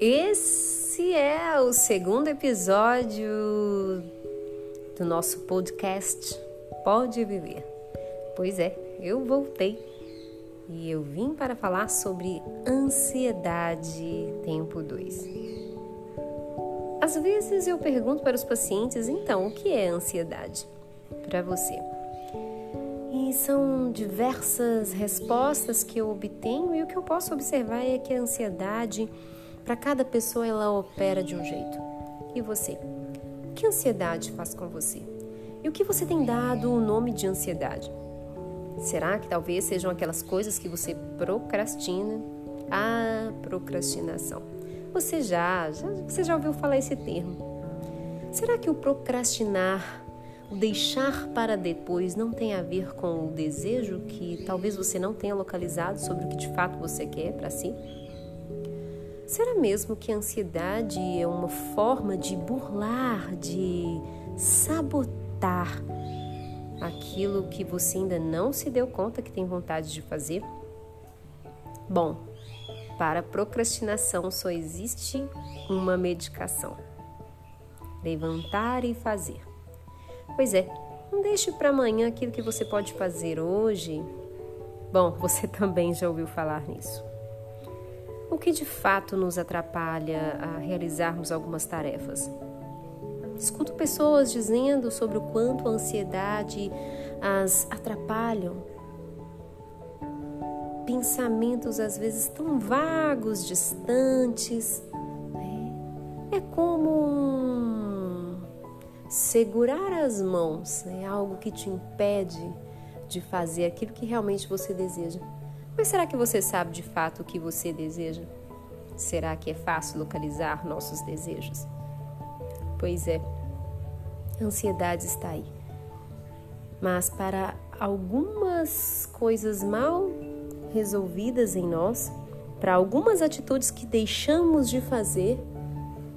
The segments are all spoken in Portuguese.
Esse é o segundo episódio do nosso podcast Pode Viver. Pois é, eu voltei e eu vim para falar sobre ansiedade, tempo 2. Às vezes eu pergunto para os pacientes, então, o que é ansiedade para você? E são diversas respostas que eu obtenho e o que eu posso observar é que a ansiedade, para cada pessoa, ela opera de um jeito. E você? Que ansiedade faz com você? E o que você tem dado o nome de ansiedade? Será que talvez sejam aquelas coisas que você procrastina? A procrastinação. Você já, já, você já ouviu falar esse termo? Será que o procrastinar o deixar para depois não tem a ver com o desejo que talvez você não tenha localizado sobre o que de fato você quer para si? Será mesmo que a ansiedade é uma forma de burlar, de sabotar aquilo que você ainda não se deu conta que tem vontade de fazer? Bom, para procrastinação só existe uma medicação: levantar e fazer. Pois é, não deixe para amanhã aquilo que você pode fazer hoje. Bom, você também já ouviu falar nisso. O que de fato nos atrapalha a realizarmos algumas tarefas? Escuto pessoas dizendo sobre o quanto a ansiedade as atrapalham. Pensamentos às vezes tão vagos, distantes. É, é como segurar as mãos é algo que te impede de fazer aquilo que realmente você deseja. Mas será que você sabe de fato o que você deseja? Será que é fácil localizar nossos desejos? Pois é, a ansiedade está aí. Mas para algumas coisas mal resolvidas em nós, para algumas atitudes que deixamos de fazer,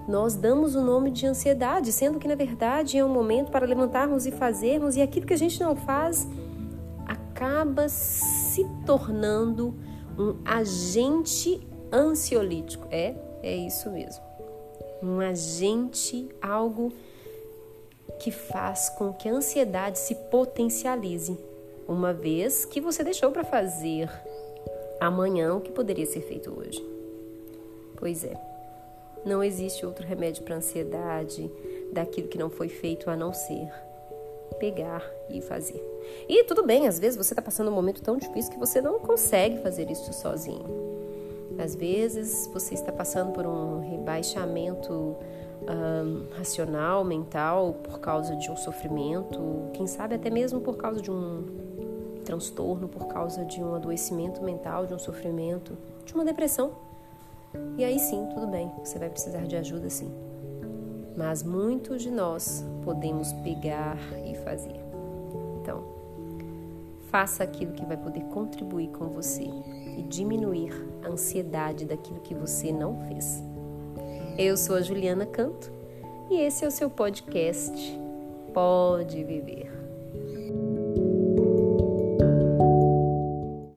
nós damos o nome de ansiedade, sendo que na verdade é um momento para levantarmos e fazermos, e aquilo que a gente não faz acaba se tornando um agente ansiolítico. É, é isso mesmo um agente, algo que faz com que a ansiedade se potencialize, uma vez que você deixou para fazer amanhã o que poderia ser feito hoje. Pois é, não existe outro remédio para ansiedade daquilo que não foi feito a não ser pegar e fazer. E tudo bem, às vezes você está passando um momento tão difícil que você não consegue fazer isso sozinho. Às vezes você está passando por um rebaixamento um, racional, mental, por causa de um sofrimento, quem sabe até mesmo por causa de um transtorno, por causa de um adoecimento mental, de um sofrimento, de uma depressão. E aí sim, tudo bem, você vai precisar de ajuda sim. Mas muitos de nós podemos pegar e fazer. Então, faça aquilo que vai poder contribuir com você e diminuir a ansiedade daquilo que você não fez. Eu sou a Juliana Canto e esse é o seu podcast Pode Viver.